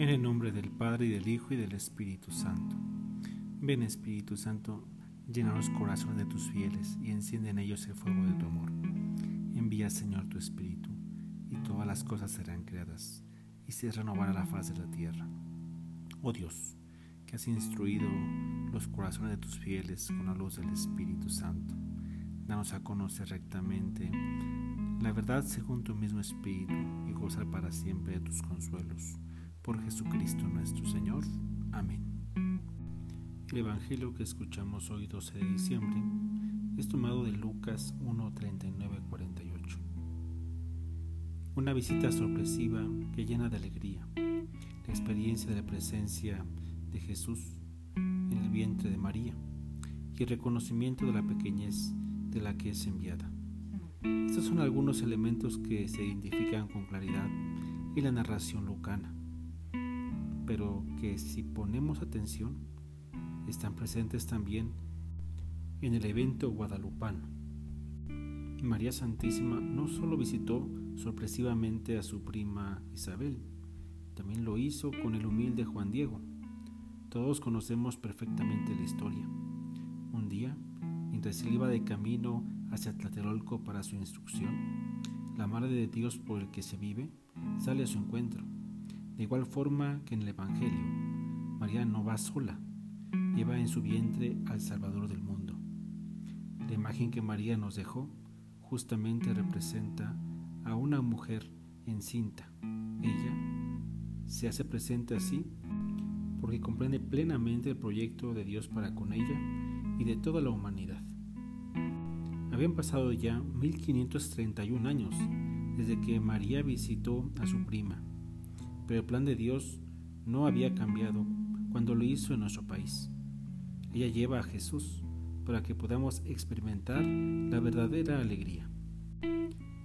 En el nombre del Padre y del Hijo y del Espíritu Santo. Ven Espíritu Santo, llena los corazones de tus fieles y enciende en ellos el fuego de tu amor. Envía Señor tu Espíritu y todas las cosas serán creadas y se renovará la faz de la tierra. Oh Dios, que has instruido los corazones de tus fieles con la luz del Espíritu Santo, danos a conocer rectamente la verdad según tu mismo Espíritu y gozar para siempre de tus consuelos por Jesucristo nuestro Señor. Amén. El Evangelio que escuchamos hoy 12 de diciembre es tomado de Lucas 1, 48. Una visita sorpresiva que llena de alegría, la experiencia de la presencia de Jesús en el vientre de María y el reconocimiento de la pequeñez de la que es enviada. Estos son algunos elementos que se identifican con claridad en la narración lucana pero que si ponemos atención están presentes también en el evento guadalupano. María Santísima no solo visitó sorpresivamente a su prima Isabel, también lo hizo con el humilde Juan Diego. Todos conocemos perfectamente la historia. Un día, mientras se iba de camino hacia Tlatelolco para su instrucción, la Madre de Dios por el que se vive sale a su encuentro de igual forma que en el Evangelio, María no va sola, lleva en su vientre al Salvador del mundo. La imagen que María nos dejó justamente representa a una mujer encinta. Ella se hace presente así porque comprende plenamente el proyecto de Dios para con ella y de toda la humanidad. Habían pasado ya 1531 años desde que María visitó a su prima pero el plan de Dios no había cambiado cuando lo hizo en nuestro país. Ella lleva a Jesús para que podamos experimentar la verdadera alegría.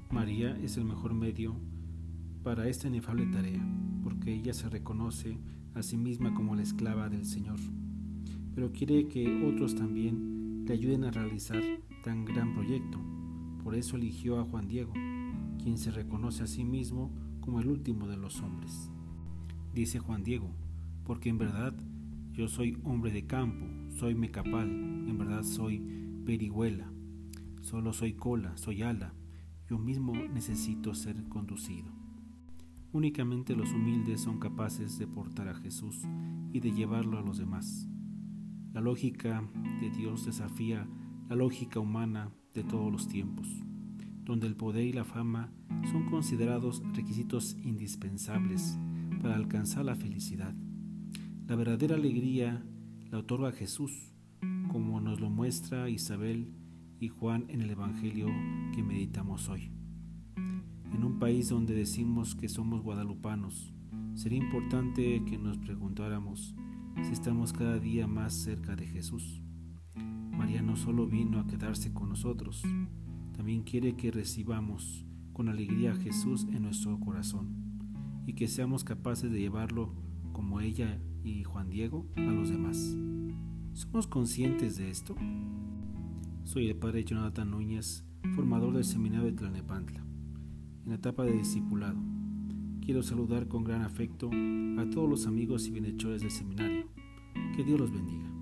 María es el mejor medio para esta inefable tarea, porque ella se reconoce a sí misma como la esclava del Señor, pero quiere que otros también le ayuden a realizar tan gran proyecto. Por eso eligió a Juan Diego, quien se reconoce a sí mismo como el último de los hombres dice Juan Diego, porque en verdad yo soy hombre de campo, soy mecapal, en verdad soy perihuela, solo soy cola, soy ala, yo mismo necesito ser conducido. Únicamente los humildes son capaces de portar a Jesús y de llevarlo a los demás. La lógica de Dios desafía la lógica humana de todos los tiempos, donde el poder y la fama son considerados requisitos indispensables para alcanzar la felicidad. La verdadera alegría la otorga Jesús, como nos lo muestra Isabel y Juan en el Evangelio que meditamos hoy. En un país donde decimos que somos guadalupanos, sería importante que nos preguntáramos si estamos cada día más cerca de Jesús. María no solo vino a quedarse con nosotros, también quiere que recibamos con alegría a Jesús en nuestro corazón y que seamos capaces de llevarlo como ella y Juan Diego a los demás. ¿Somos conscientes de esto? Soy el padre Jonathan Núñez, formador del seminario de Tlanepantla, en la etapa de discipulado. Quiero saludar con gran afecto a todos los amigos y bienhechores del seminario. Que Dios los bendiga.